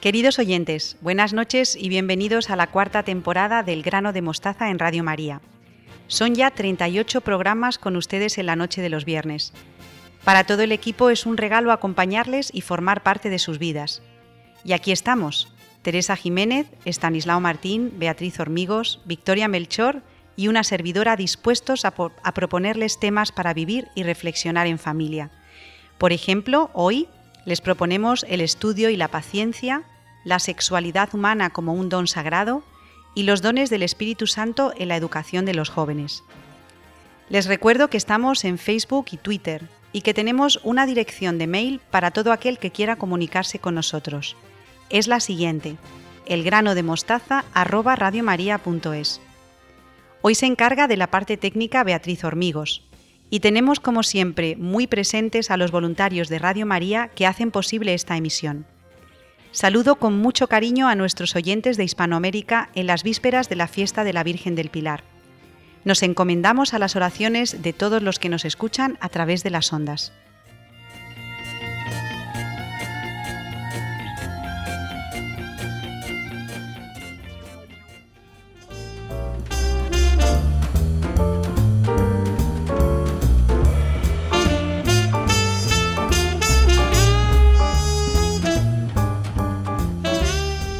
Queridos oyentes, buenas noches y bienvenidos a la cuarta temporada del Grano de Mostaza en Radio María. Son ya 38 programas con ustedes en la noche de los viernes. Para todo el equipo es un regalo acompañarles y formar parte de sus vidas. Y aquí estamos, Teresa Jiménez, Estanislao Martín, Beatriz Hormigos, Victoria Melchor y una servidora dispuestos a, a proponerles temas para vivir y reflexionar en familia. Por ejemplo, hoy les proponemos el estudio y la paciencia, la sexualidad humana como un don sagrado y los dones del Espíritu Santo en la educación de los jóvenes. Les recuerdo que estamos en Facebook y Twitter y que tenemos una dirección de mail para todo aquel que quiera comunicarse con nosotros. Es la siguiente: elgranodemostaza@radiomaria.es. Hoy se encarga de la parte técnica Beatriz Hormigos y tenemos, como siempre, muy presentes a los voluntarios de Radio María que hacen posible esta emisión. Saludo con mucho cariño a nuestros oyentes de Hispanoamérica en las vísperas de la fiesta de la Virgen del Pilar. Nos encomendamos a las oraciones de todos los que nos escuchan a través de las ondas.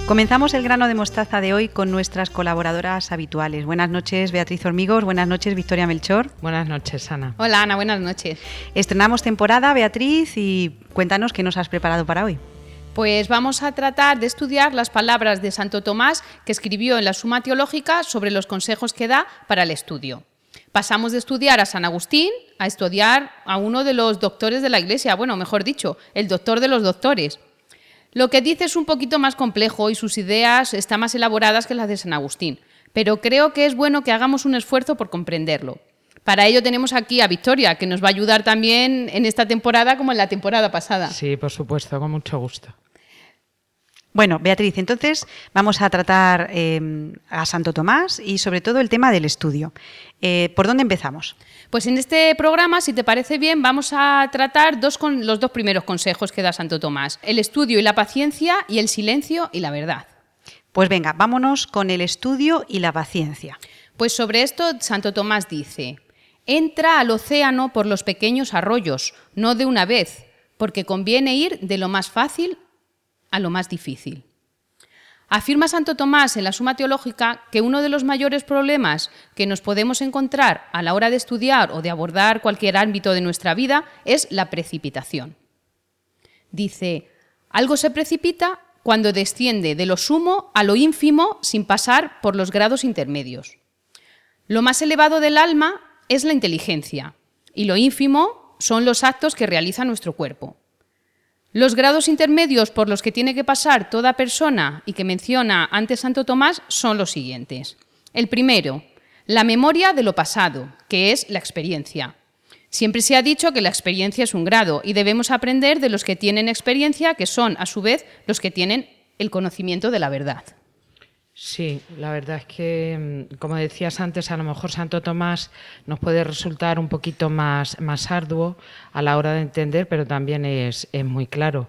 Comenzamos el grano de mostaza de hoy con nuestras colaboradoras habituales. Buenas noches, Beatriz Hormigos. Buenas noches, Victoria Melchor. Buenas noches, Ana. Hola, Ana. Buenas noches. Estrenamos temporada, Beatriz, y cuéntanos qué nos has preparado para hoy. Pues vamos a tratar de estudiar las palabras de Santo Tomás que escribió en la Suma Teológica sobre los consejos que da para el estudio. Pasamos de estudiar a San Agustín a estudiar a uno de los doctores de la Iglesia, bueno, mejor dicho, el doctor de los doctores, lo que dice es un poquito más complejo y sus ideas están más elaboradas que las de San Agustín, pero creo que es bueno que hagamos un esfuerzo por comprenderlo. Para ello tenemos aquí a Victoria, que nos va a ayudar también en esta temporada como en la temporada pasada. Sí, por supuesto, con mucho gusto. Bueno, Beatriz, entonces vamos a tratar eh, a Santo Tomás y sobre todo el tema del estudio. Eh, ¿Por dónde empezamos? Pues en este programa, si te parece bien, vamos a tratar dos con, los dos primeros consejos que da Santo Tomás, el estudio y la paciencia y el silencio y la verdad. Pues venga, vámonos con el estudio y la paciencia. Pues sobre esto Santo Tomás dice, entra al océano por los pequeños arroyos, no de una vez, porque conviene ir de lo más fácil a lo más difícil. Afirma Santo Tomás en la Suma Teológica que uno de los mayores problemas que nos podemos encontrar a la hora de estudiar o de abordar cualquier ámbito de nuestra vida es la precipitación. Dice, algo se precipita cuando desciende de lo sumo a lo ínfimo sin pasar por los grados intermedios. Lo más elevado del alma es la inteligencia y lo ínfimo son los actos que realiza nuestro cuerpo. Los grados intermedios por los que tiene que pasar toda persona y que menciona antes Santo Tomás son los siguientes. El primero, la memoria de lo pasado, que es la experiencia. Siempre se ha dicho que la experiencia es un grado y debemos aprender de los que tienen experiencia, que son a su vez los que tienen el conocimiento de la verdad. Sí, la verdad es que, mm, como decías antes, a lo mejor Santo Tomás nos puede resultar un poquito más, más arduo a la hora de entender, pero también es, muy claro.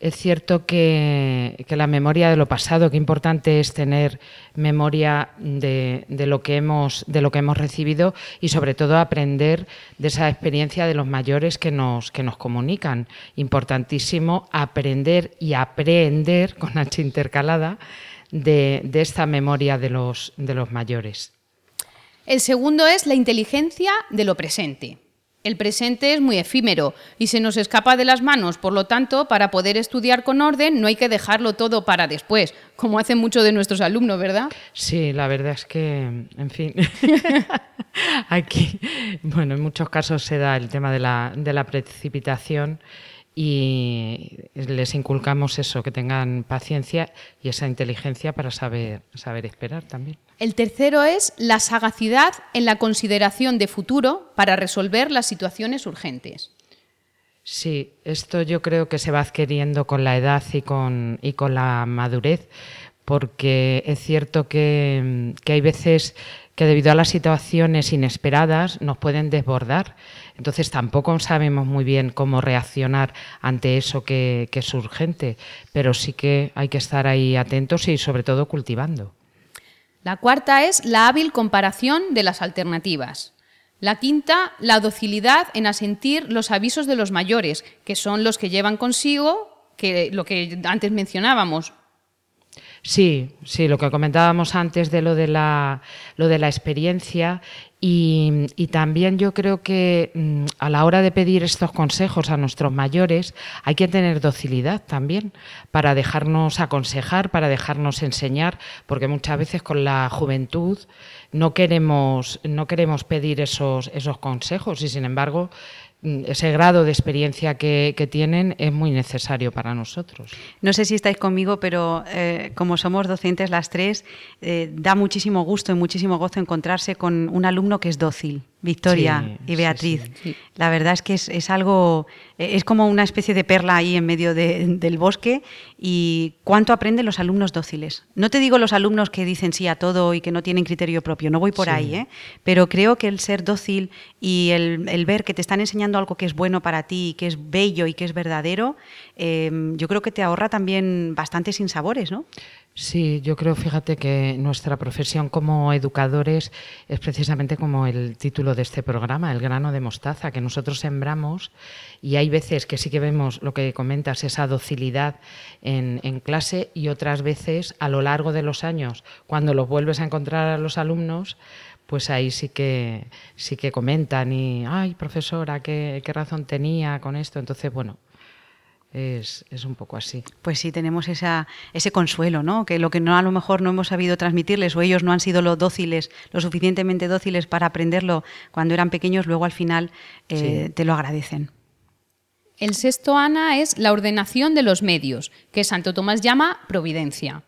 Es cierto que, la memoria de lo pasado, qué importante es tener memoria de, lo que hemos, de lo que hemos recibido y sobre todo aprender de esa experiencia de los mayores que nos, que nos comunican. Importantísimo aprender y aprender con H intercalada de, esta memoria de los, de los mayores. El segundo es la inteligencia de lo presente. El presente es muy efímero y se nos escapa de las manos, por lo tanto, para poder estudiar con orden no hay que dejarlo todo para después, como hacen muchos de nuestros alumnos, ¿verdad? Sí, la verdad es que, en fin, aquí, bueno, en muchos casos se da el tema de la, de la precipitación y les inculcamos eso, que tengan paciencia y esa inteligencia para saber, saber esperar también. El tercero es la sagacidad en la consideración de futuro para resolver las situaciones urgentes. Sí, esto yo creo que se va adquiriendo con la edad y con, y con la madurez, porque es cierto que, que hay veces que debido a las situaciones inesperadas nos pueden desbordar. Entonces tampoco sabemos muy bien cómo reaccionar ante eso que, que es urgente, pero sí que hay que estar ahí atentos y sobre todo cultivando. La cuarta es la hábil comparación de las alternativas. La quinta, la docilidad en asentir los avisos de los mayores, que son los que llevan consigo que lo que antes mencionábamos, Sí, sí, lo que comentábamos antes de lo de la, lo de la experiencia y, también yo creo que mm, a la hora de pedir estos consejos a nuestros mayores hay que tener docilidad también para dejarnos aconsejar, para dejarnos enseñar, porque muchas veces con la juventud no queremos, no queremos pedir esos, esos consejos y sin embargo ese grado de experiencia que, tienen es muy necesario para nosotros. No sé si estáis conmigo, pero eh, como somos docentes las tres, eh, da muchísimo gusto y muchísimo gozo encontrarse con un alumno que es dócil. Victoria y Beatriz. La verdad es que es, algo, es como una especie de perla ahí en medio del bosque y cuánto aprenden los alumnos dóciles. No te digo los alumnos que dicen sí a todo y que no tienen criterio propio, no voy por ahí, ¿eh? pero creo que el ser dócil y el, ver que te están enseñando algo que es bueno para ti, que es bello y que es verdadero, eh, yo creo que te ahorra también bastantes sinsabores, ¿no? Sí, yo creo, fíjate que nuestra profesión como educadores es precisamente como el título de este programa, el grano de mostaza, que nosotros sembramos y hay veces que sí que vemos lo que comentas, esa docilidad en, en clase y otras veces a lo largo de los años, cuando los vuelves a encontrar a los alumnos, pues ahí sí que sí que comentan y, ay, profesora, qué, qué razón tenía con esto. Entonces, bueno, es, un poco así. Pues sí, tenemos esa, ese consuelo, ¿no? Que lo que no a lo mejor no hemos sabido transmitirles o ellos no han sido lo dóciles, lo suficientemente dóciles para aprenderlo cuando eran pequeños, luego al final eh, te lo agradecen. El sexto, Ana, es la ordenación de los medios, que Santo Tomás llama providencia.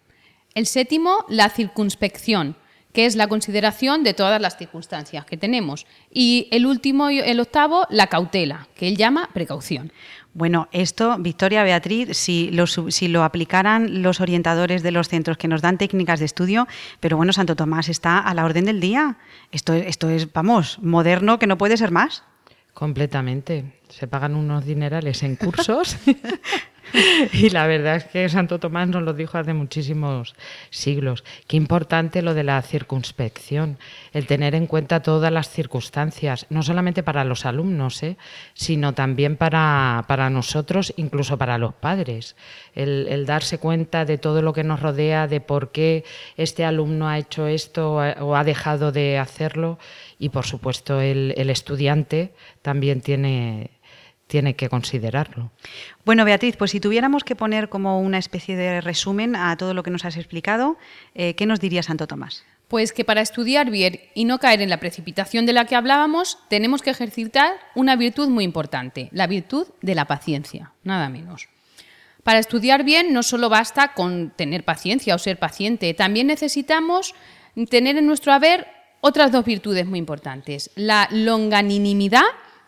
El séptimo, la circunspección, que es la consideración de todas las circunstancias que tenemos. Y el último, el octavo, la cautela, que él llama precaución. Bueno, esto, Victoria, Beatriz, si lo, si lo aplicaran los orientadores de los centros que nos dan técnicas de estudio, pero bueno, Santo Tomás está a la orden del día. Esto, esto es, vamos, moderno que no puede ser más. Completamente. Se pagan unos dinerales en cursos y la verdad es que Santo Tomás nos lo dijo hace muchísimos siglos. Qué importante lo de la circunspección, el tener en cuenta todas las circunstancias, no solamente para los alumnos, ¿eh? sino también para, para, nosotros, incluso para los padres. El, darse cuenta de todo lo que nos rodea, de por qué este alumno ha hecho esto o ha dejado de hacerlo. Y por supuesto el, el estudiante también tiene tiene que considerarlo. Bueno, Beatriz, pues si tuviéramos que poner como una especie de resumen a todo lo que nos has explicado, eh, ¿qué nos diría Santo Tomás? Pues que para estudiar bien y no caer en la precipitación de la que hablábamos, tenemos que ejercitar una virtud muy importante, la virtud de la paciencia, nada menos. Para estudiar bien no solo basta con tener paciencia o ser paciente, también necesitamos tener en nuestro haber otras dos virtudes muy importantes, la longanimidad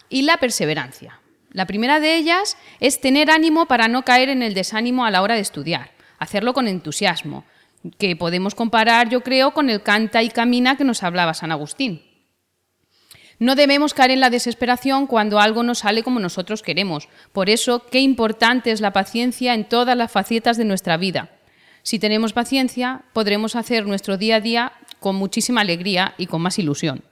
y la perseverancia. La primera de ellas es tener ánimo para no caer en el desánimo a la hora de estudiar, hacerlo con entusiasmo, que podemos comparar, yo creo, con el canta y camina que nos hablaba San Agustín. No debemos caer en la desesperación cuando algo no sale como nosotros queremos. Por eso, qué importante es la paciencia en todas las facetas de nuestra vida. Si tenemos paciencia, podremos hacer nuestro día a día con muchísima alegría y con más ilusión.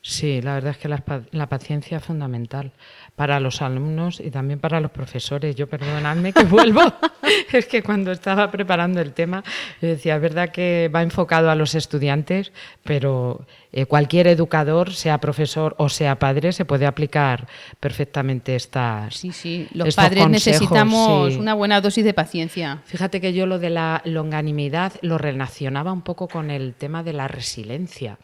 Sí, la verdad es que la, paciencia es fundamental para los alumnos y también para los profesores. Yo perdonadme que vuelvo, es que cuando estaba preparando el tema decía, es verdad que va enfocado a los estudiantes, pero eh, cualquier educador, sea profesor o sea padre, se puede aplicar perfectamente estas. Sí, sí, los padres necesitamos una buena dosis de paciencia. Fíjate que yo lo de la longanimidad lo relacionaba un poco con el tema de la resiliencia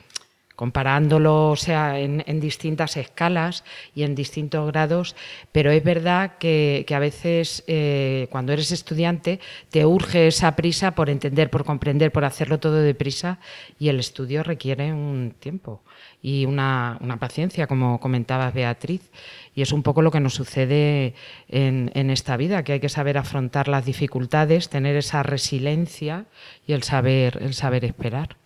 comparándolo o sea, en, distintas escalas y en distintos grados, pero es verdad que, a veces eh, cuando eres estudiante te urge esa prisa por entender, por comprender, por hacerlo todo deprisa y el estudio requiere un tiempo y una, una paciencia, como comentabas Beatriz. Y es un poco lo que nos sucede en, esta vida, que hay que saber afrontar las dificultades, tener esa resiliencia y el saber, el saber esperar.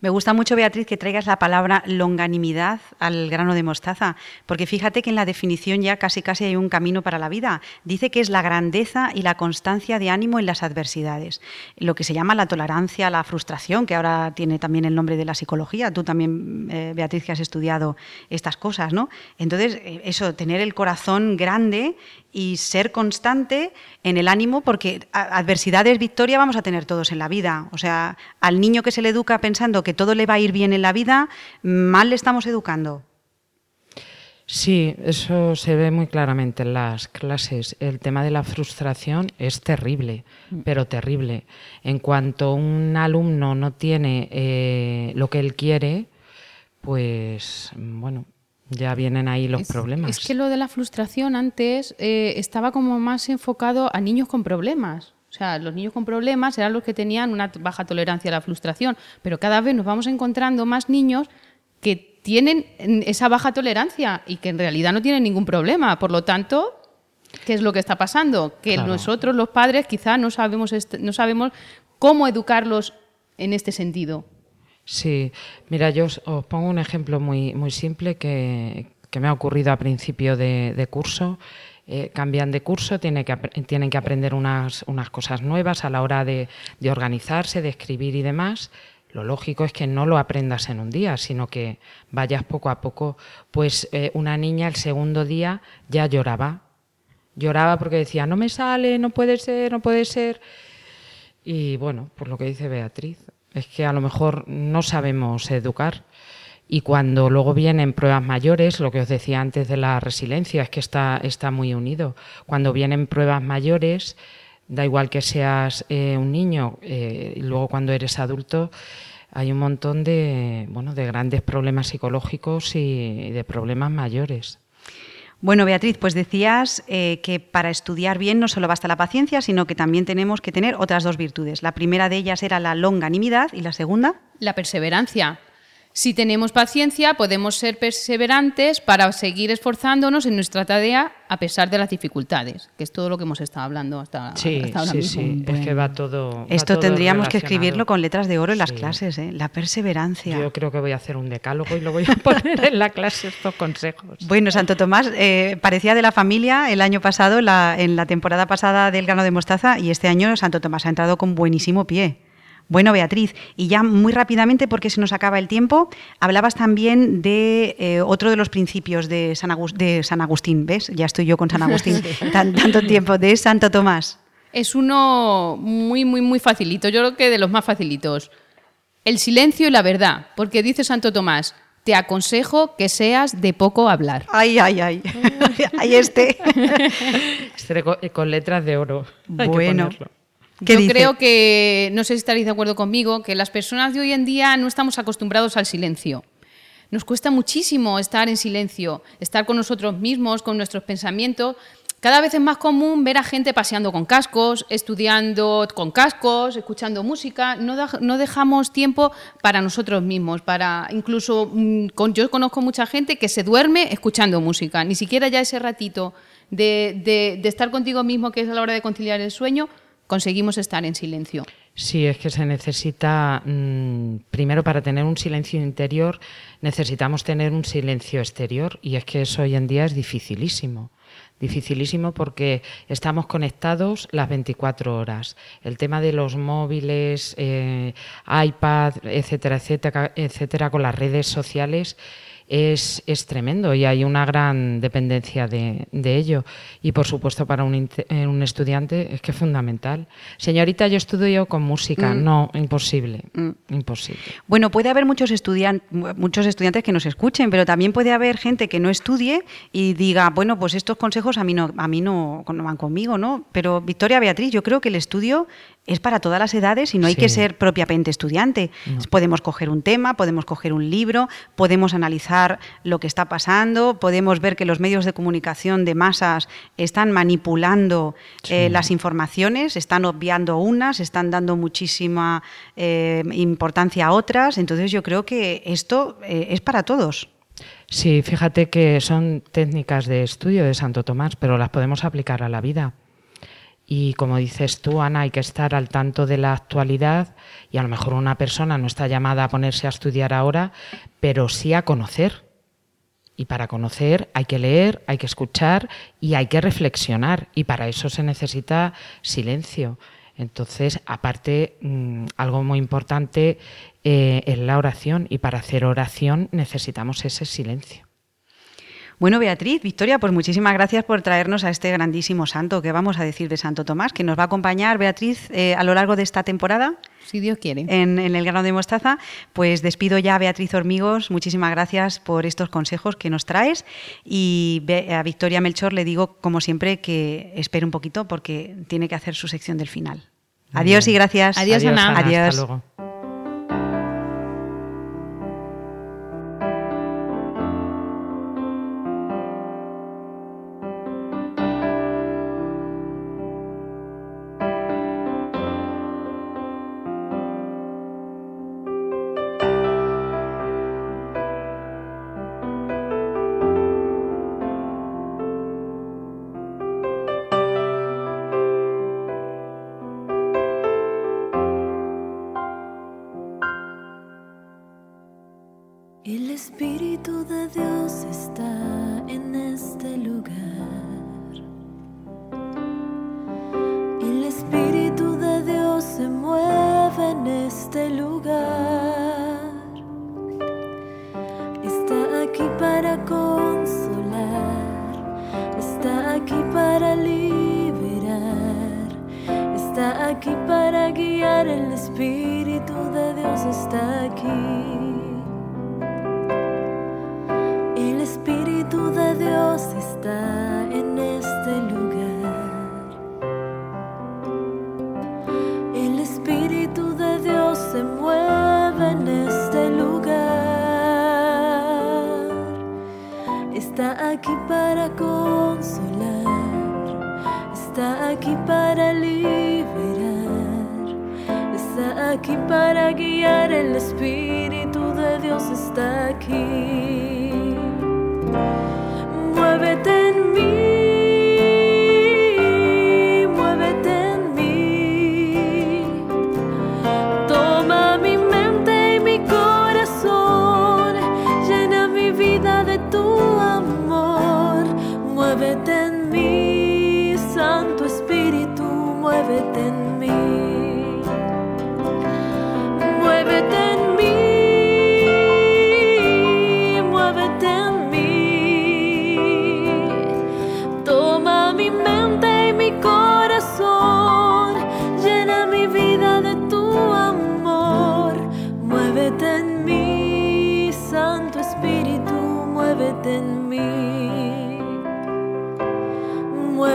Me gusta mucho, Beatriz, que traigas la palabra longanimidad al grano de mostaza, porque fíjate que en la definición ya casi casi hay un camino para la vida. Dice que es la grandeza y la constancia de ánimo en las adversidades, lo que se llama la tolerancia, la frustración, que ahora tiene también el nombre de la psicología. Tú también, eh, Beatriz, que has estudiado estas cosas, ¿no? Entonces, eh, eso, tener el corazón grande y ser constante en el ánimo, porque adversidades, victoria vamos a tener todos en la vida. O sea, al niño que se le educa pensando que todo le va a ir bien en la vida, mal le estamos educando. Sí, eso se ve muy claramente en las clases. El tema de la frustración es terrible, pero terrible. En cuanto un alumno no tiene eh, lo que él quiere, pues bueno, ya vienen ahí los problemas. Es que lo de la frustración antes eh, estaba como más enfocado a niños con problemas. O sea, los niños con problemas eran los que tenían una baja tolerancia a la frustración, pero cada vez nos vamos encontrando más niños que tienen esa baja tolerancia y que en realidad no tienen ningún problema. Por lo tanto, ¿qué es lo que está pasando? Que nosotros, los padres, quizá no sabemos, no sabemos cómo educarlos en este sentido. Sí, mira, yo os, pongo un ejemplo muy, muy simple que, me ha ocurrido a principio de, curso. Eh, cambian de curso, tienen que, tienen que aprender unas, unas, cosas nuevas a la hora de, organizarse, de escribir y demás. Lo lógico es que no lo aprendas en un día, sino que vayas poco a poco. Pues eh, una niña el segundo día ya lloraba. Lloraba porque decía, no me sale, no puede ser, no puede ser. Y bueno, por lo que dice Beatriz, es que a lo mejor no sabemos educar. Y cuando luego vienen pruebas mayores, lo que os decía antes de la resiliencia, es que está, está muy unido. Cuando vienen pruebas mayores, da igual que seas eh, un niño, eh, y luego cuando eres adulto, hay un montón de, bueno, de grandes problemas psicológicos y de problemas mayores. Bueno, Beatriz, pues decías eh, que para estudiar bien no solo basta la paciencia, sino que también tenemos que tener otras dos virtudes. La primera de ellas era la longanimidad y la segunda. La perseverancia. Si tenemos paciencia, podemos ser perseverantes para seguir esforzándonos en nuestra tarea a pesar de las dificultades, que es todo lo que hemos estado hablando hasta, sí, ahora sí, Sí, es que va todo. Esto tendríamos que escribirlo con letras de oro en las clases, ¿eh? la perseverancia. Yo creo que voy a hacer un decálogo y lo voy a poner en la clase estos consejos. Bueno, Santo Tomás eh, parecía de la familia el año pasado, en la temporada pasada del grano de mostaza, y este año Santo Tomás ha entrado con buenísimo pie. Bueno, Beatriz, y ya muy rápidamente, porque se nos acaba el tiempo, hablabas también de eh, otro de los principios de San, de San, Agustín, ¿ves? Ya estoy yo con San Agustín tanto tiempo, de Santo Tomás. Es uno muy, muy, muy facilito, yo creo que de los más facilitos. El silencio y la verdad, porque dice Santo Tomás, te aconsejo que seas de poco hablar. Ay, ay, ay. Ahí este. este con letras de oro. Bueno. Yo creo que, no sé si estaréis de acuerdo conmigo, que las personas de hoy en día no estamos acostumbrados al silencio. Nos cuesta muchísimo estar en silencio, estar con nosotros mismos, con nuestros pensamientos. Cada vez es más común ver a gente paseando con cascos, estudiando con cascos, escuchando música. No, no dejamos tiempo para nosotros mismos, para incluso mm, yo conozco mucha gente que se duerme escuchando música. Ni siquiera ya ese ratito de, de estar contigo mismo, que es a la hora de conciliar el sueño, conseguimos estar en silencio. Sí, es que se necesita, mm, primero para tener un silencio interior, necesitamos tener un silencio exterior y es que eso hoy en día es dificilísimo. Dificilísimo porque estamos conectados las 24 horas. El tema de los móviles, eh, iPad, etcétera, etcétera, etcétera, con las redes sociales es, es tremendo y hay una gran dependencia de, de ello. Y por supuesto para un, eh, un, estudiante es que es fundamental. Señorita, yo estudio con música. Mm. No, imposible. Mm. Imposible. Bueno, puede haber muchos, estudian muchos estudiantes que nos escuchen, pero también puede haber gente que no estudie y diga, bueno, pues estos consejos a mí no, a mí no, no van conmigo, ¿no? Pero Victoria Beatriz, yo creo que el estudio es para todas las edades y no hay que ser propiamente estudiante. Podemos coger un tema, podemos coger un libro, podemos analizar lo que está pasando, podemos ver que los medios de comunicación de masas están manipulando eh, las informaciones, están obviando unas, están dando muchísima eh, importancia a otras. Entonces yo creo que esto eh, es para todos. Sí, fíjate que son técnicas de estudio de Santo Tomás, pero las podemos aplicar a la vida. Y como dices tú, Ana, hay que estar al tanto de la actualidad y a lo mejor una persona no está llamada a ponerse a estudiar ahora, pero sí a conocer. Y para conocer hay que leer, hay que escuchar y hay que reflexionar. Y para eso se necesita silencio. Entonces, aparte, mm, algo muy importante eh, es la oración. Y para hacer oración necesitamos ese silencio. Bueno, Beatriz, Victoria, pues muchísimas gracias por traernos a este grandísimo santo que vamos a decir de Santo Tomás, que nos va a acompañar, Beatriz, eh, a lo largo de esta temporada. Si Dios quiere. En, el grano de mostaza. Pues despido ya a Beatriz Hormigos. Muchísimas gracias por estos consejos que nos traes. Y a Victoria Melchor le digo, como siempre, que espere un poquito porque tiene que hacer su sección del final. Adiós y gracias. Adiós, Ana. Adiós.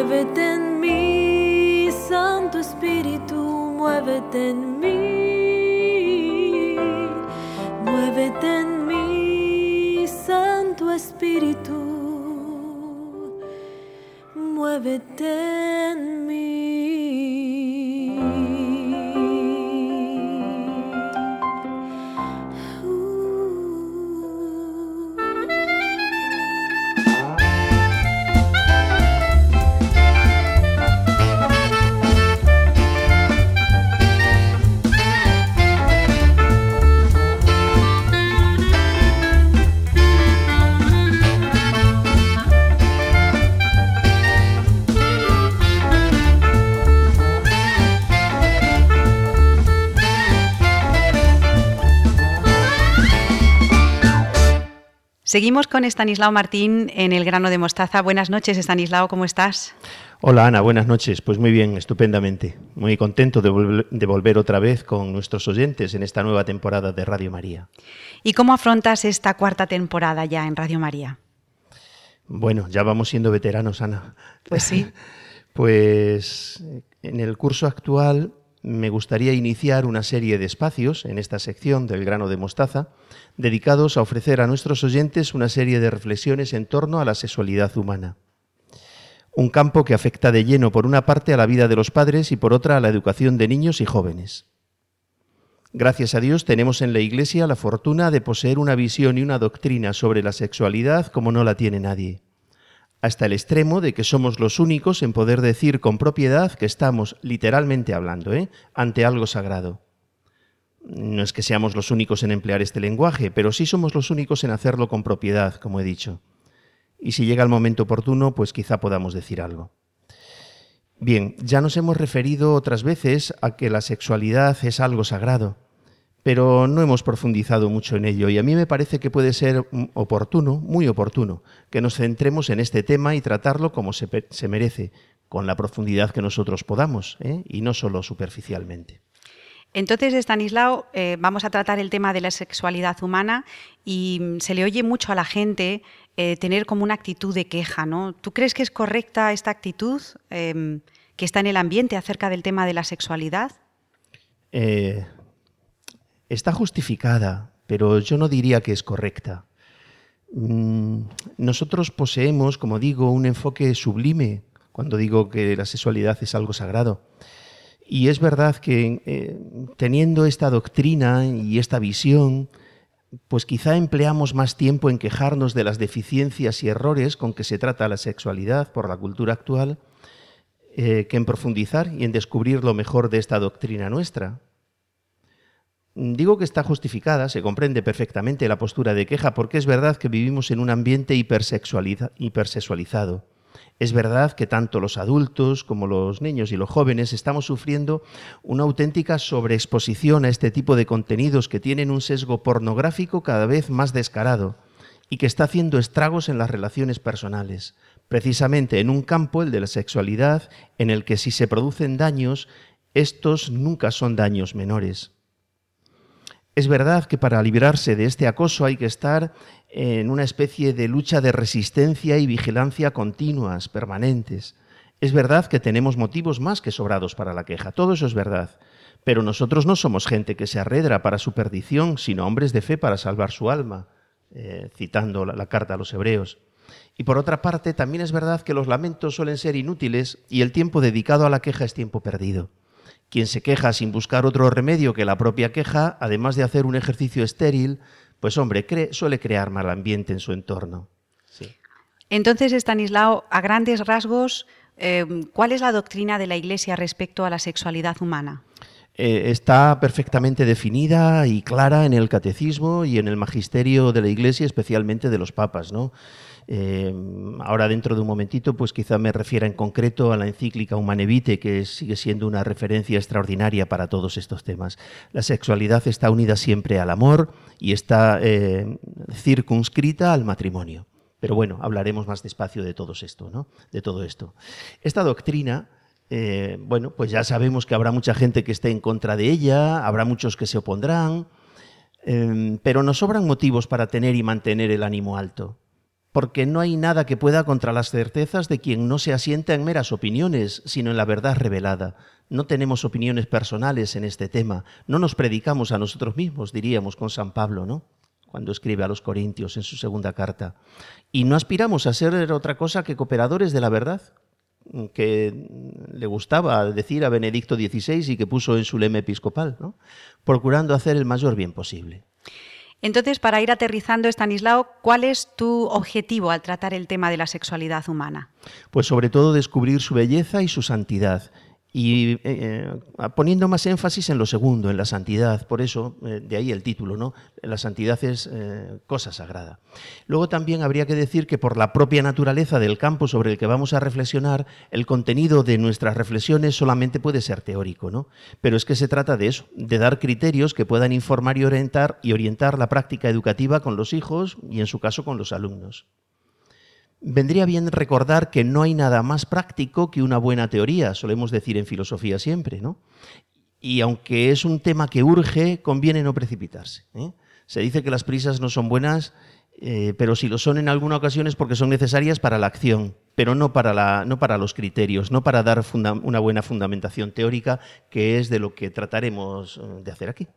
muévete en mí, Santo Espíritu, muévete en mí, muévete en mí, Santo Espíritu, muévete en mí. Seguimos con Estanislao Martín en el grano de mostaza. Buenas noches, Estanislao, ¿cómo estás? Hola Ana, buenas noches. Pues muy bien, estupendamente. Muy contento de, volver otra vez con nuestros oyentes en esta nueva temporada de Radio María. ¿Y cómo afrontas esta cuarta temporada ya en Radio María? Bueno, ya vamos siendo veteranos, Ana. Pues sí. pues en el curso actual me gustaría iniciar una serie de espacios en esta sección del grano de mostaza dedicados a ofrecer a nuestros oyentes una serie de reflexiones en torno a la sexualidad humana. Un campo que afecta de lleno por una parte a la vida de los padres y por otra a la educación de niños y jóvenes. Gracias a Dios tenemos en la Iglesia la fortuna de poseer una visión y una doctrina sobre la sexualidad como no la tiene nadie, hasta el extremo de que somos los únicos en poder decir con propiedad que estamos, literalmente hablando, ¿eh? ante algo sagrado. No es que seamos los únicos en emplear este lenguaje, pero sí somos los únicos en hacerlo con propiedad, como he dicho. Y si llega el momento oportuno, pues quizá podamos decir algo. Bien, ya nos hemos referido otras veces a que la sexualidad es algo sagrado, pero no hemos profundizado mucho en ello y a mí me parece que puede ser oportuno, muy oportuno, que nos centremos en este tema y tratarlo como se, merece, con la profundidad que nosotros podamos ¿eh? y no solo superficialmente. Entonces, Stanislao, eh, vamos a tratar el tema de la sexualidad humana y mm, se le oye mucho a la gente eh, tener como una actitud de queja, ¿no? ¿Tú crees que es correcta esta actitud em, que está en el ambiente acerca del tema de la sexualidad? Eh, está justificada, pero yo no diría que es correcta. Mm, nosotros poseemos, como digo, un enfoque sublime cuando digo que la sexualidad es algo sagrado. Y es verdad que eh, teniendo esta doctrina y esta visión, pues quizá empleamos más tiempo en quejarnos de las deficiencias y errores con que se trata la sexualidad por la cultura actual eh, que en profundizar y en descubrir lo mejor de esta doctrina nuestra. Digo que está justificada, se comprende perfectamente la postura de queja, porque es verdad que vivimos en un ambiente hipersexualizado. Es verdad que tanto los adultos como los niños y los jóvenes estamos sufriendo una auténtica sobreexposición a este tipo de contenidos que tienen un sesgo pornográfico cada vez más descarado y que está haciendo estragos en las relaciones personales, precisamente en un campo, el de la sexualidad, en el que si se producen daños, estos nunca son daños menores. Es verdad que para librarse de este acoso hay que estar en una especie de lucha de resistencia y vigilancia continuas, permanentes. Es verdad que tenemos motivos más que sobrados para la queja, todo eso es verdad. Pero nosotros no somos gente que se arredra para su perdición, sino hombres de fe para salvar su alma, eh, citando la carta a los hebreos. Y por otra parte, también es verdad que los lamentos suelen ser inútiles y el tiempo dedicado a la queja es tiempo perdido. Quien se queja sin buscar otro remedio que la propia queja, además de hacer un ejercicio estéril, pues hombre, suele crear mal ambiente en su entorno. Entonces, Estanislao, a grandes rasgos, eh, ¿cuál es la doctrina de la Iglesia respecto a la sexualidad humana? Eh, está perfectamente definida y clara en el catecismo y en el magisterio de la Iglesia, especialmente de los papas. ¿no? Eh, ahora dentro de un momentito, pues quizá me refiera en concreto a la encíclica Humane Vitae, que sigue siendo una referencia extraordinaria para todos estos temas. La sexualidad está unida siempre al amor y está eh, circunscrita al matrimonio. Pero bueno, hablaremos más despacio de todo esto, ¿no? De todo esto. Esta doctrina, eh, bueno, pues ya sabemos que habrá mucha gente que esté en contra de ella, habrá muchos que se opondrán, pero nos sobran motivos para tener y mantener el ánimo alto porque no hay nada que pueda contra las certezas de quien no se asienta en meras opiniones, sino en la verdad revelada. No tenemos opiniones personales en este tema, no nos predicamos a nosotros mismos, diríamos con San Pablo, ¿no? Cuando escribe a los Corintios en su segunda carta. Y no aspiramos a ser otra cosa que cooperadores de la verdad, que le gustaba decir a Benedicto XVI y que puso en su lema episcopal, ¿no? procurando hacer el mayor bien posible. Entonces, para ir aterrizando, Estanislao, ¿cuál es tu objetivo al tratar el tema de la sexualidad humana? Pues sobre todo descubrir su belleza y su santidad y eh, eh, poniendo más énfasis en lo segundo, en la santidad, por eso eh, de ahí el título, ¿no? La santidad es cosa sagrada. Luego también habría que decir que por la propia naturaleza del campo sobre el que vamos a reflexionar, el contenido de nuestras reflexiones solamente puede ser teórico, ¿no? Pero es que se trata de eso, de dar criterios que puedan informar y orientar y orientar la práctica educativa con los hijos y en su caso con los alumnos. Vendría bien recordar que no hay nada más práctico que una buena teoría, solemos decir en filosofía siempre, ¿no? Y aunque es un tema que urge, conviene no precipitarse. ¿eh? Se dice que las prisas no son buenas, eh, pero si lo son en alguna ocasión es porque son necesarias para la acción, pero no para, la, no para los criterios, no para dar una buena fundamentación teórica, que es de lo que trataremos eh, de hacer aquí.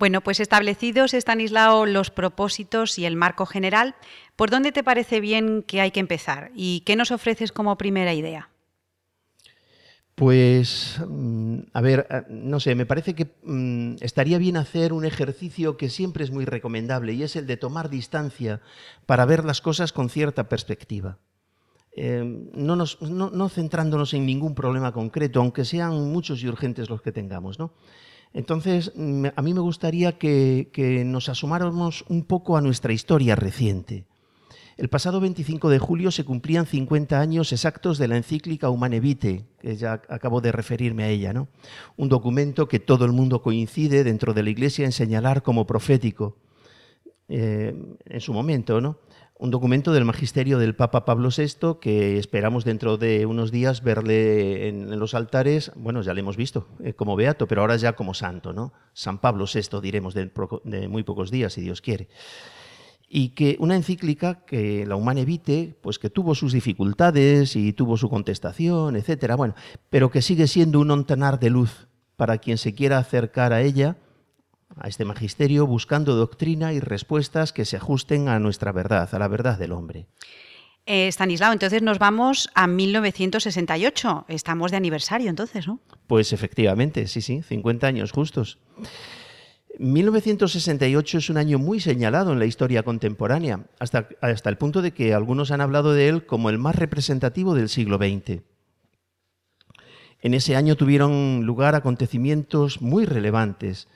Bueno, pues establecidos, Estanislao, los propósitos y el marco general, ¿por dónde te parece bien que hay que empezar? ¿Y qué nos ofreces como primera idea? Pues, mm, a ver, eh, no sé, me parece que mm, estaría bien hacer un ejercicio que siempre es muy recomendable y es el de tomar distancia para ver las cosas con cierta perspectiva. Eh, no, no, centrándonos en ningún problema concreto, aunque sean muchos y urgentes los que tengamos. ¿no? Entonces, mm, a mí me gustaría que nos asomáramos un poco a nuestra historia reciente. El pasado 25 de julio se cumplían 50 años exactos de la encíclica Humane Vitae, que ya acabo de referirme a ella, ¿no? Un documento que todo el mundo coincide dentro de la Iglesia en señalar como profético eh, en su momento, ¿no? Un documento del magisterio del Papa Pablo VI que esperamos dentro de unos días verle en, los altares, bueno, ya le hemos visto eh, como beato, pero ahora ya como santo, ¿no? San Pablo VI diremos de, de muy pocos días, si Dios quiere y que una encíclica que la Humane Vitae, pues que tuvo sus dificultades y tuvo su contestación, etcétera, bueno, pero que sigue siendo un ontanar de luz para quien se quiera acercar a ella, a este magisterio, buscando doctrina y respuestas que se ajusten a nuestra verdad, a la verdad del hombre. Eh, Stanislao, entonces nos vamos a 1968. Estamos de aniversario entonces, ¿no? Pues efectivamente, sí, sí, 50 años justos. 1968 es un año muy señalado en la historia contemporánea, hasta, hasta, el punto de que algunos han hablado de él como el más representativo del siglo XX. En ese año tuvieron lugar acontecimientos muy relevantes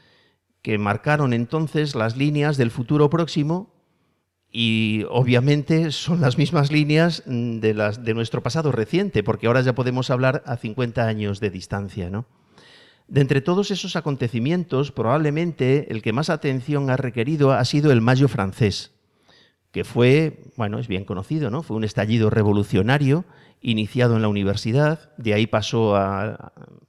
que marcaron entonces las líneas del futuro próximo y obviamente son las mismas líneas de, las, de nuestro pasado reciente, porque ahora ya podemos hablar a 50 años de distancia, ¿no? De entre todos esos acontecimientos, probablemente el que más atención ha requerido ha sido el Mayo francés, que fue, bueno, es bien conocido, ¿no? Fue un estallido revolucionario iniciado en la universidad, de ahí pasó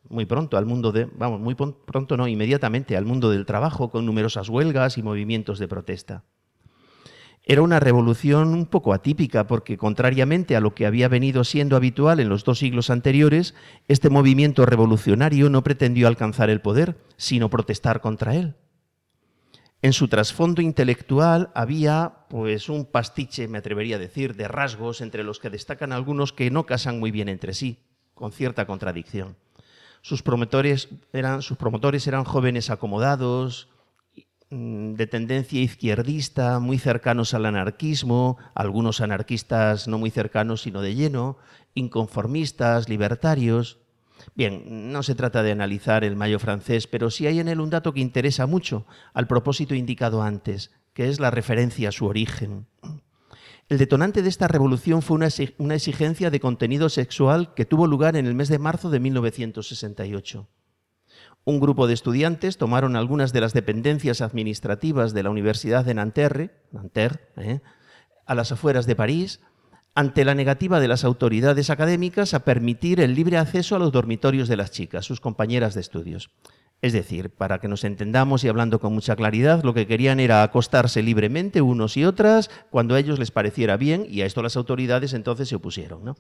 muy pronto al mundo de, vamos, muy pronto no, inmediatamente al mundo del trabajo con numerosas huelgas y movimientos de protesta. Era una revolución un poco atípica porque, contrariamente a lo que había venido siendo habitual en los dos siglos anteriores, este movimiento revolucionario no pretendió alcanzar el poder, sino protestar contra él. En su trasfondo intelectual había pues un pastiche, me atrevería a decir, de rasgos entre los que destacan algunos que no casan muy bien entre sí, con cierta contradicción. Sus promotores eran, sus promotores eran jóvenes acomodados, de tendencia izquierdista, muy cercanos al anarquismo, algunos anarquistas no muy cercanos sino de lleno, inconformistas, libertarios. Bien, no se trata de analizar el mayo francés, pero sí hay en él un dato que interesa mucho al propósito indicado antes, que es la referencia a su origen. El detonante de esta revolución fue una exigencia de contenido sexual que tuvo lugar en el mes de marzo de 1968 un grupo de estudiantes tomaron algunas de las dependencias administrativas de la Universidad de Nanterre, Nanterre ¿eh? a las afueras de París, ante la negativa de las autoridades académicas a permitir el libre acceso a los dormitorios de las chicas, sus compañeras de estudios. Es decir, para que nos entendamos y hablando con mucha claridad, lo que querían era acostarse libremente unos y otras cuando a ellos les pareciera bien y a esto las autoridades entonces se opusieron. ¿no?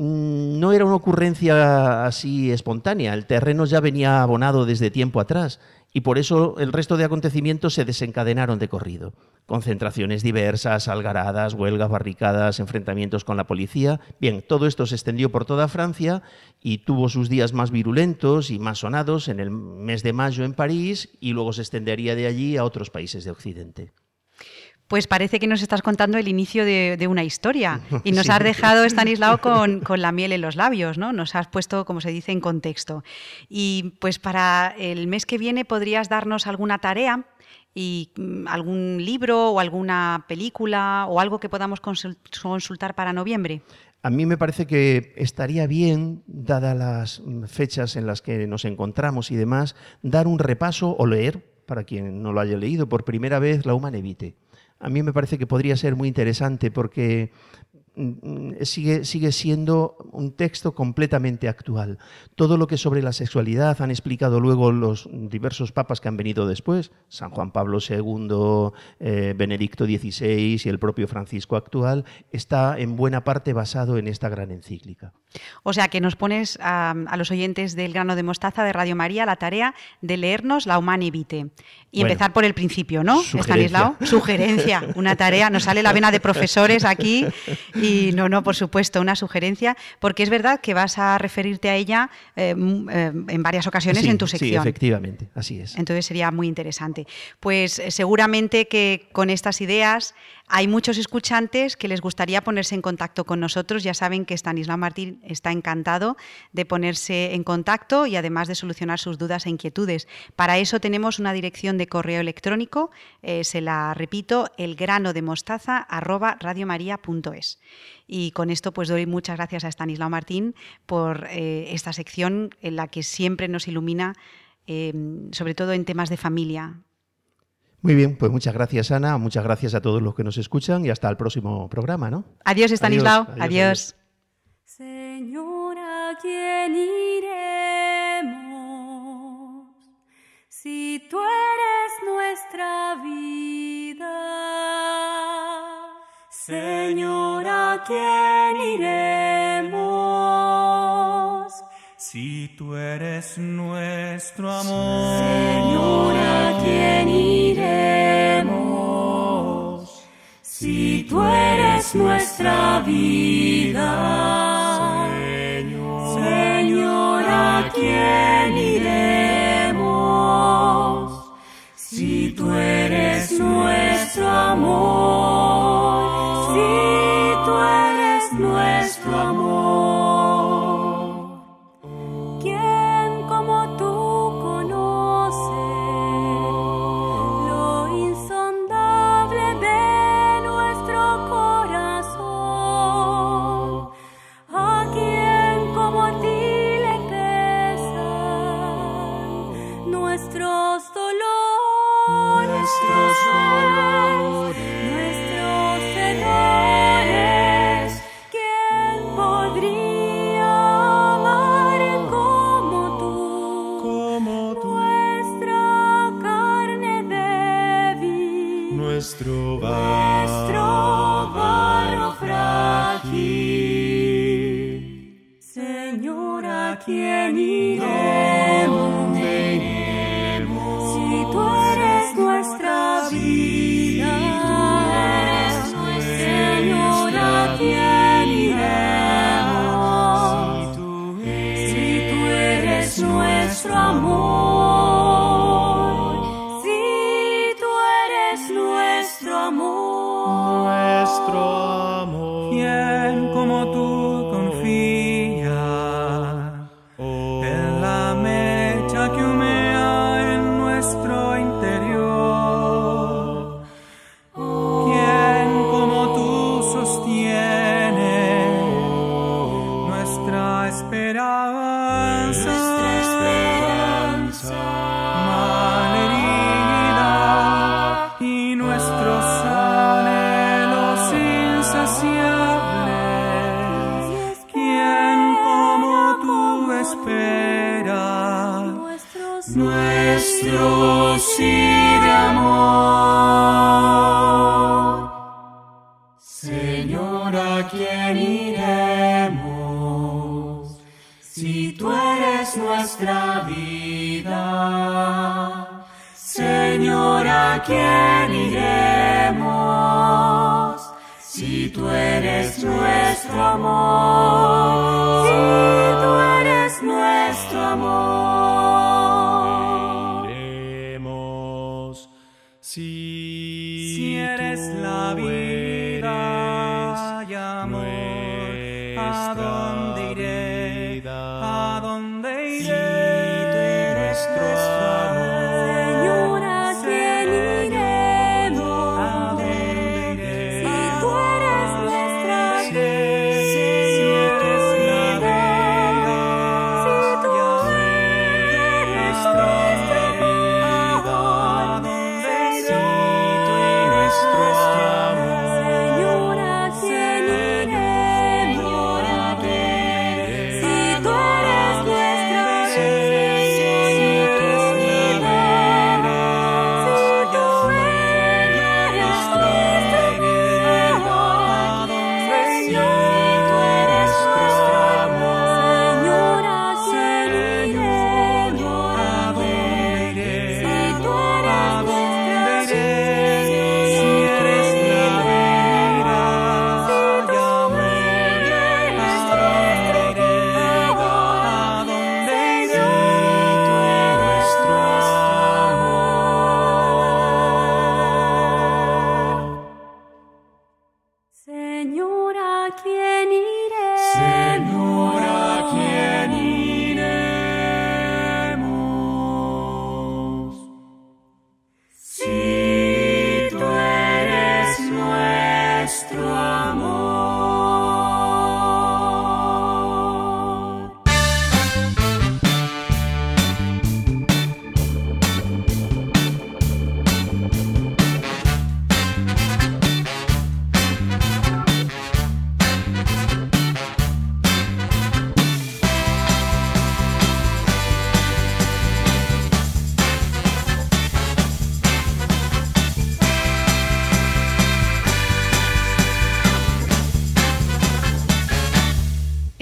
Mm, no era una ocurrencia así espontánea, el terreno ya venía abonado desde tiempo atrás y por eso el resto de acontecimientos se desencadenaron de corrido. Concentraciones diversas, algaradas, huelgas, barricadas, enfrentamientos con la policía. Bien, todo esto se extendió por toda Francia y tuvo sus días más virulentos y más sonados en el mes de mayo en París y luego se extendería de allí a otros países de Occidente. Pues parece que nos estás contando el inicio de, una historia y nos has dejado, Stanislao, con, con, la miel en los labios, ¿no? Nos has puesto, como se dice, en contexto. Y pues para el mes que viene podrías darnos alguna tarea y mm, algún libro o alguna película o algo que podamos consultar para noviembre. A mí me parece que estaría bien, dadas las fechas en las que nos encontramos y demás, dar un repaso o leer, para quien no lo haya leído por primera vez, La Humane Vitae a mí me parece que podría ser muy interesante porque sigue, sigue siendo un texto completamente actual. Todo lo que sobre la sexualidad han explicado luego los diversos papas que han venido después, San Juan Pablo II, eh, Benedicto XVI y el propio Francisco actual, está en buena parte basado en esta gran encíclica. O sea que nos pones a, los oyentes del grano de mostaza de Radio María la tarea de leernos la Humani Vitae y empezar por el principio, ¿no? Sugerencia. Sugerencia, una tarea, nos sale la vena de profesores aquí Y no, no, por supuesto, una sugerencia, porque es verdad que vas a referirte a ella eh, eh, en varias ocasiones en tu sección. Sí, efectivamente, así es. Entonces sería muy interesante. Pues eh, seguramente que con estas ideas hay muchos escuchantes que les gustaría ponerse en contacto con nosotros. Ya saben que Stanislao Martín está encantado de ponerse en contacto y además de solucionar sus dudas e inquietudes. Para eso tenemos una dirección de correo electrónico, eh, se la repito, elgranodemostaza@radiomaria.es. Y con esto pues doy muchas gracias a Stanislao Martín por eh, esta sección en la que siempre nos ilumina, eh, sobre todo en temas de familia, muy bien, pues muchas gracias Ana, muchas gracias a todos los que nos escuchan y hasta el próximo programa, ¿no? Adiós Estanislao, adiós. adiós. Señora, ¿quién iremos? Si tú eres nuestra vida. Señora, ¿quién iremos? Si tú eres nuestro amor. Señora, ¿quién iremos? Si tú eres nuestra vida, Señor, Señor, ¿a quién iremos? Si tú eres nuestro amor, si tú eres nuestro amor.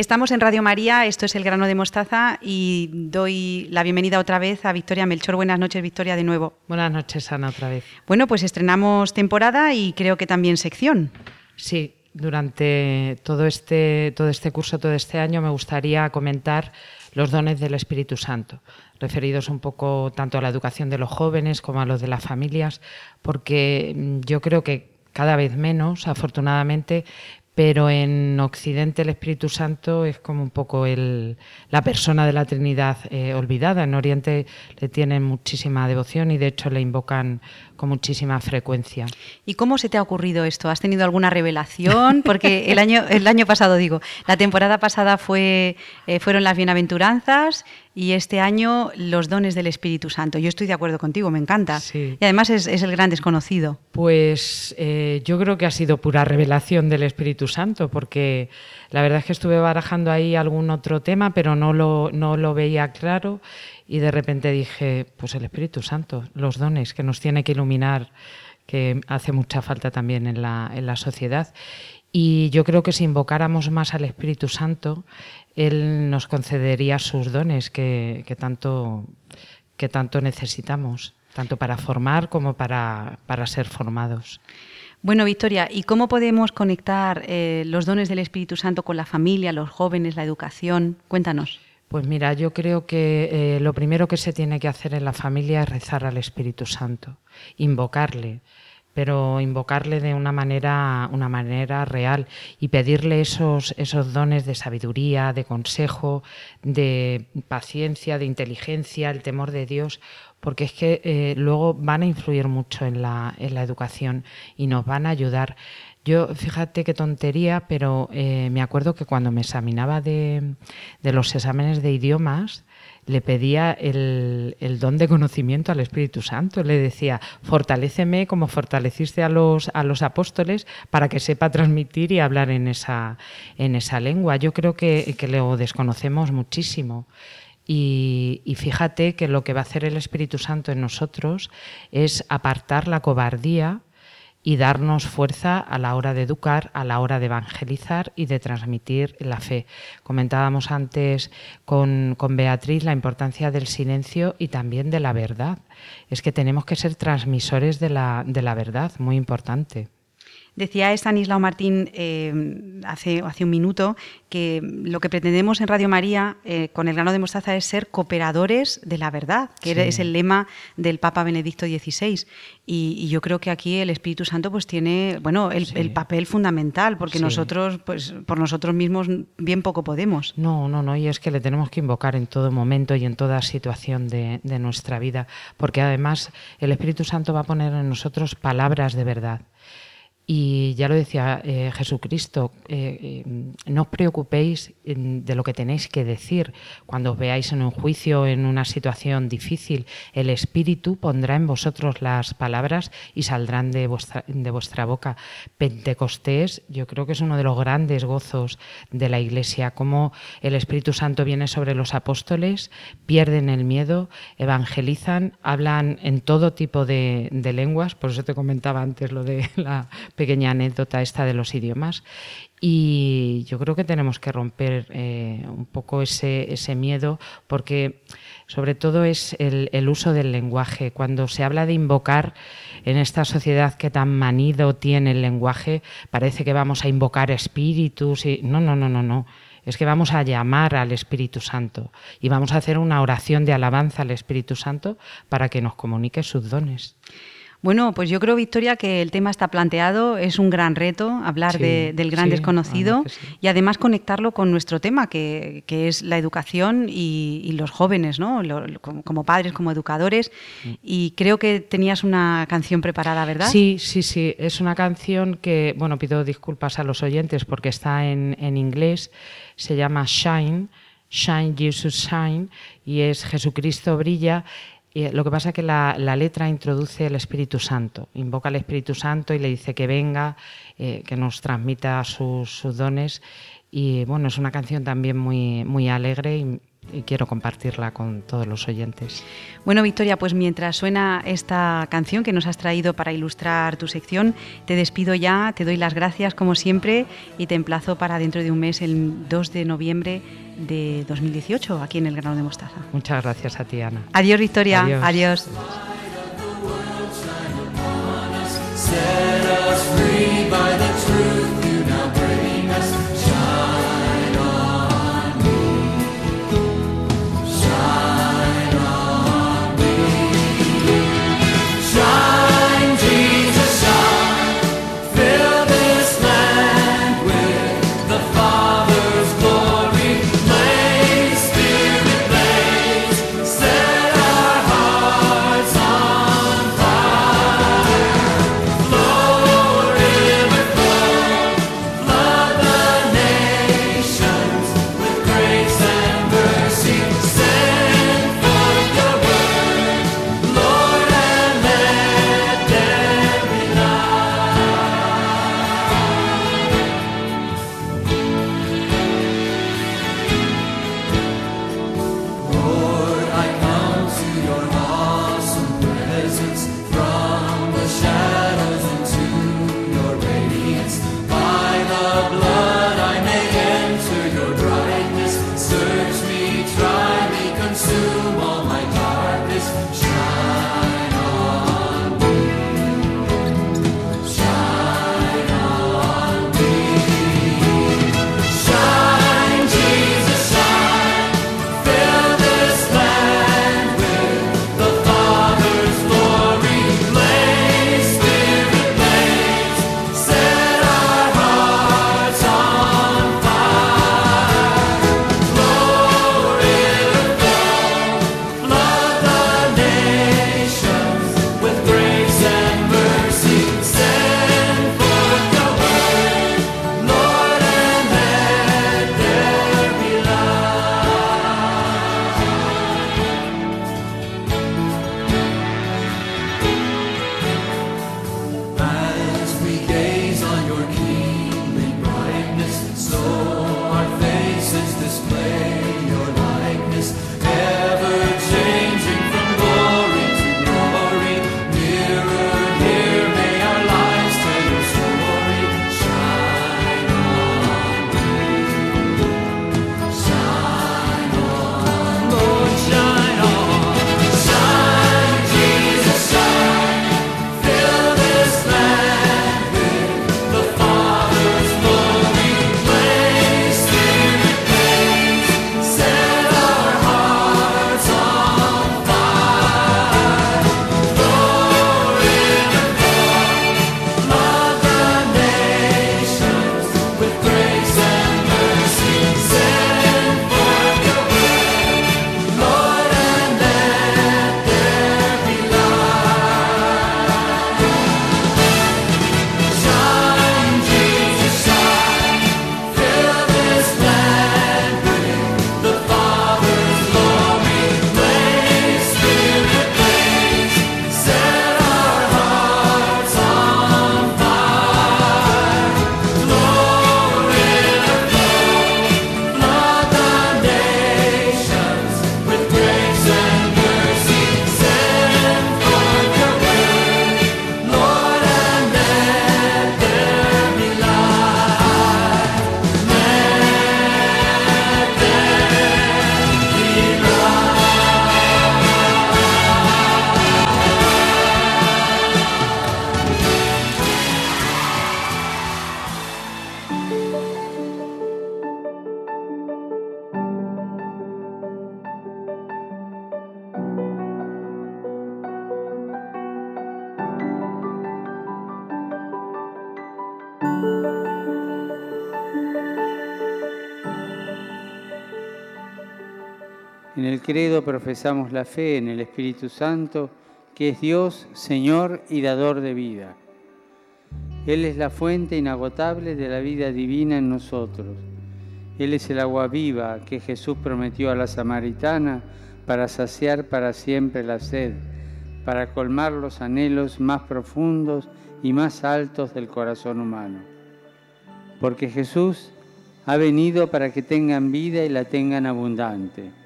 Estamos en Radio María, esto es El Grano de Mostaza y doy la bienvenida otra vez a Victoria Melchor. Buenas noches, Victoria, de nuevo. Buenas noches, Ana, otra vez. Bueno, pues estrenamos temporada y creo que también sección. Sí, durante todo este, todo este curso, todo este año, me gustaría comentar los dones del Espíritu Santo, referidos un poco tanto a la educación de los jóvenes como a los de las familias, porque mm, yo creo que cada vez menos, afortunadamente, pero en Occidente el Espíritu Santo es como un poco el, la persona de la Trinidad eh, olvidada. En Oriente le tienen muchísima devoción y de hecho le invocan con muchísima frecuencia. ¿Y cómo se te ha ocurrido esto? ¿Has tenido alguna revelación? Porque el año, el año pasado, digo, la temporada pasada fue, eh, fueron las bienaventuranzas y este año los dones del Espíritu Santo. Yo estoy de acuerdo contigo, me encanta. Sí. Y además es, es el gran desconocido. Pues eh, yo creo que ha sido pura revelación del Espíritu Santo, porque la verdad es que estuve barajando ahí algún otro tema, pero no lo, no lo veía claro y de repente dije, pues el Espíritu Santo, los dones que nos tiene que iluminar, que hace mucha falta también en la, en la sociedad. Y yo creo que si invocáramos más al Espíritu Santo, Él nos concedería sus dones que, que tanto, que tanto necesitamos, tanto para formar como para, para ser formados. Bueno, Victoria, ¿y cómo podemos conectar eh, los dones del Espíritu Santo con la familia, los jóvenes, la educación? Cuéntanos. Pues mira, yo creo que eh, lo primero que se tiene que hacer en la familia es rezar al Espíritu Santo, invocarle, pero invocarle de una manera, una manera real y pedirle esos, esos dones de sabiduría, de consejo, de paciencia, de inteligencia, el temor de Dios, porque es que eh, luego van a influir mucho en la, en la educación y nos van a ayudar. Yo, fíjate qué tontería, pero eh, me acuerdo que cuando me examinaba de, los exámenes de idiomas, le pedía el, don de conocimiento al Espíritu Santo. Le decía, fortaléceme como fortaleciste a los, a los apóstoles para que sepa transmitir y hablar en esa, en esa lengua. Yo creo que, que lo desconocemos muchísimo. Y, fíjate que lo que va a hacer el Espíritu Santo en nosotros es apartar la cobardía y darnos fuerza a la hora de educar, a la hora de evangelizar y de transmitir la fe. Comentábamos antes con, con, Beatriz la importancia del silencio y también de la verdad. Es que tenemos que ser transmisores de la, de la verdad, muy importante. Decía Estanislao Martín eh, hace, hace, un minuto que lo que pretendemos en Radio María eh, con el grano de mostaza es ser cooperadores de la verdad, que sí. es el lema del Papa Benedicto XVI. Y, y, yo creo que aquí el Espíritu Santo pues tiene bueno el, sí. el papel fundamental, porque sí. nosotros, pues por nosotros mismos, bien poco podemos. No, no, no, y es que le tenemos que invocar en todo momento y en toda situación de, de nuestra vida, porque además el Espíritu Santo va a poner en nosotros palabras de verdad. Y ya lo decía eh, Jesucristo, eh, eh, no os preocupéis de lo que tenéis que decir. Cuando os veáis en un juicio, en una situación difícil, el Espíritu pondrá en vosotros las palabras y saldrán de vuestra, de vuestra boca. Pentecostés, yo creo que es uno de los grandes gozos de la Iglesia, cómo el Espíritu Santo viene sobre los apóstoles, pierden el miedo, evangelizan, hablan en todo tipo de, de lenguas, por eso te comentaba antes lo de la pequeña anécdota esta de los idiomas. Y yo creo que tenemos que romper eh, un poco ese, miedo porque sobre todo es el, uso del lenguaje. Cuando se habla de invocar en esta sociedad que tan manido tiene el lenguaje, parece que vamos a invocar espíritus no, no, no, no, no. Es que vamos a llamar al Espíritu Santo y vamos a hacer una oración de alabanza al Espíritu Santo para que nos comunique sus dones. Bueno, pues yo creo, Victoria, que el tema está planteado, es un gran reto hablar sí, de, del gran sí, desconocido sí. y además conectarlo con nuestro tema, que, que es la educación y, y los jóvenes, ¿no? Lo, lo, como padres, como educadores. Mm. Y creo que tenías una canción preparada, ¿verdad? Sí, sí, sí. Es una canción que, bueno, pido disculpas a los oyentes porque está en, en inglés, se llama Shine. Shine Jesus Shine y es Jesucristo brilla y lo que pasa es que la, la, letra introduce el Espíritu Santo, invoca al Espíritu Santo y le dice que venga, eh, que nos transmita sus, sus, dones. Y bueno, es una canción también muy, muy alegre y, y quiero compartirla con todos los oyentes. Bueno, Victoria, pues mientras suena esta canción que nos has traído para ilustrar tu sección, te despido ya, te doy las gracias como siempre y te emplazo para dentro de un mes, el 2 de noviembre de 2018, aquí en el Grano de Mostaza. Muchas gracias a ti, Ana. Adiós, Victoria. Adiós. Adiós. Set credo profesamos la fe en el Espíritu Santo, que es Dios, Señor y dador de vida. Él es la fuente inagotable de la vida divina en nosotros. Él es el agua viva que Jesús prometió a la samaritana para saciar para siempre la sed, para colmar los anhelos más profundos y más altos del corazón humano. Porque Jesús ha venido para que tengan vida y la tengan abundante.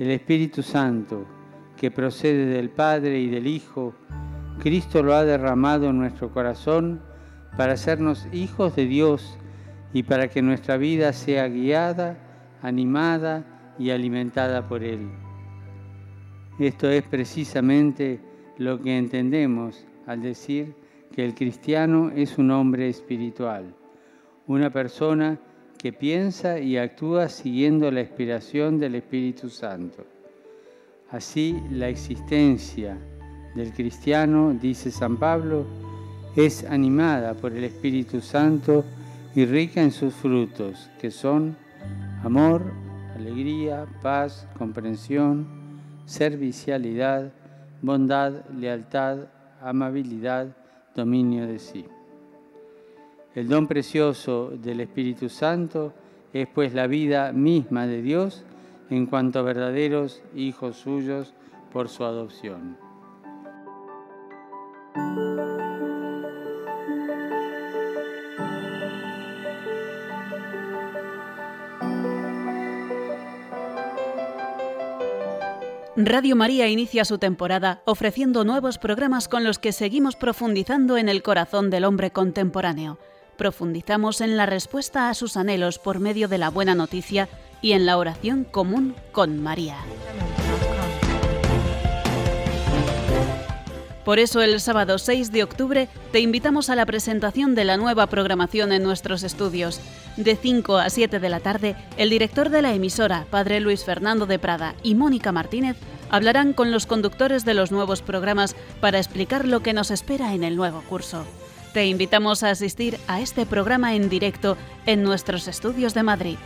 El Espíritu Santo, que procede del Padre y del Hijo, Cristo lo ha derramado en nuestro corazón para hacernos hijos de Dios y para que nuestra vida sea guiada, animada y alimentada por Él. Esto es precisamente lo que entendemos al decir que el cristiano es un hombre espiritual, una persona que piensa y actúa siguiendo la inspiración del Espíritu Santo. Así, la existencia del cristiano, dice San Pablo, es animada por el Espíritu Santo y rica en sus frutos, que son amor, alegría, paz, comprensión, servicialidad, bondad, lealtad, amabilidad, dominio de sí. El don precioso del Espíritu Santo es pues la vida misma de Dios en cuanto a verdaderos hijos suyos por su adopción. Radio María inicia su temporada ofreciendo nuevos programas con los que seguimos profundizando en el corazón del hombre contemporáneo. Profundizamos en la respuesta a sus anhelos por medio de la buena noticia y en la oración común con María. Por eso el sábado 6 de octubre te invitamos a la presentación de la nueva programación en nuestros estudios. De 5 a 7 de la tarde, el director de la emisora, Padre Luis Fernando de Prada y Mónica Martínez, hablarán con los conductores de los nuevos programas para explicar lo que nos espera en el nuevo curso. Te invitamos a asistir a este programa en directo en nuestros estudios de Madrid.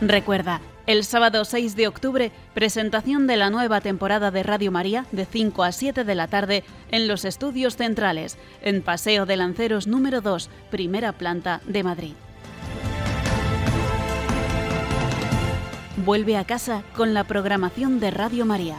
Recuerda, el sábado 6 de octubre, presentación de la nueva temporada de Radio María de 5 a 7 de la tarde en los estudios centrales, en Paseo de Lanceros número 2, primera planta de Madrid. Vuelve a casa con la programación de Radio María.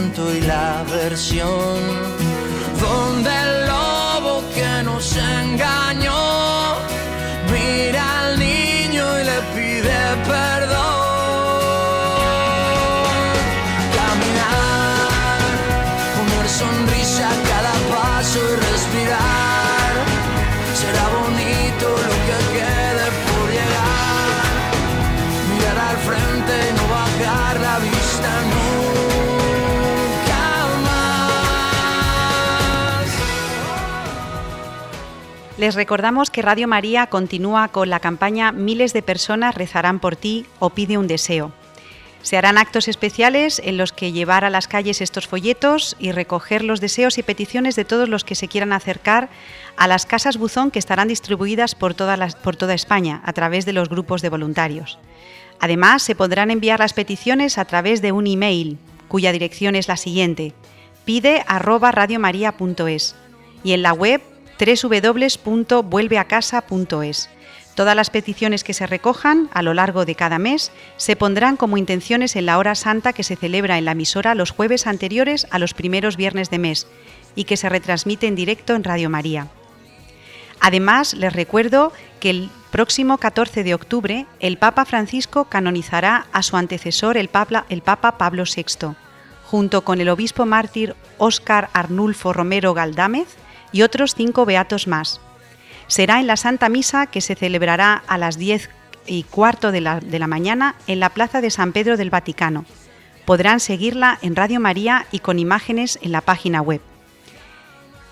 Y la versión donde el lobo que nos engañó mira al niño y le pide perdón. Les recordamos que Radio María continúa con la campaña Miles de personas rezarán por ti o pide un deseo. Se harán actos especiales en los que llevar a las calles estos folletos y recoger los deseos y peticiones de todos los que se quieran acercar a las casas buzón que estarán distribuidas por toda, por toda España a través de los grupos de voluntarios. Además, se podrán enviar las peticiones a través de un email, cuya dirección es la siguiente: pide arroba radiomaria.es y en la web www.vuelveacasa.es. Todas las peticiones que se recojan a lo largo de cada mes se pondrán como intenciones en la hora santa que se celebra en la emisora los jueves anteriores a los primeros viernes de mes y que se retransmite en directo en Radio María. Además, les recuerdo que el próximo 14 de octubre el Papa Francisco canonizará a su antecesor, el Papa, el Papa Pablo VI. junto con el obispo mártir Óscar Arnulfo Romero Galdámez y otros cinco beatos más. Será en la Santa Misa que se celebrará a las 10 y cuarto de la, de la mañana en la Plaza de San Pedro del Vaticano. Podrán seguirla en Radio María y con imágenes en la página web.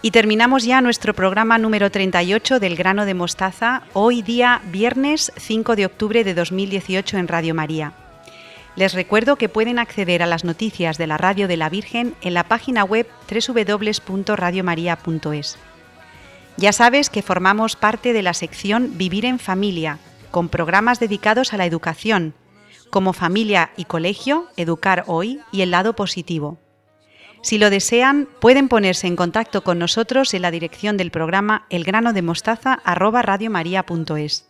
Y terminamos ya nuestro programa número 38 del grano de mostaza, hoy día viernes 5 de octubre de 2018 en Radio María. Les recuerdo que pueden acceder a las noticias de la Radio de la Virgen en la página web www.radiomaria.es. Ya sabes que formamos parte de la sección Vivir en Familia, con programas dedicados a la educación, como familia y colegio, Educar Hoy y el lado positivo. Si lo desean, pueden ponerse en contacto con nosotros en la dirección del programa elgranodemostaza@radiomaria.es.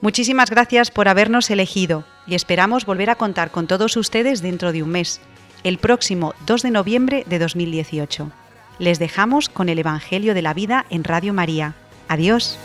Muchísimas gracias por habernos elegido y esperamos volver a contar con todos ustedes dentro de un mes, el próximo 2 de noviembre de 2018. Les dejamos con el Evangelio de la Vida en Radio María. Adiós.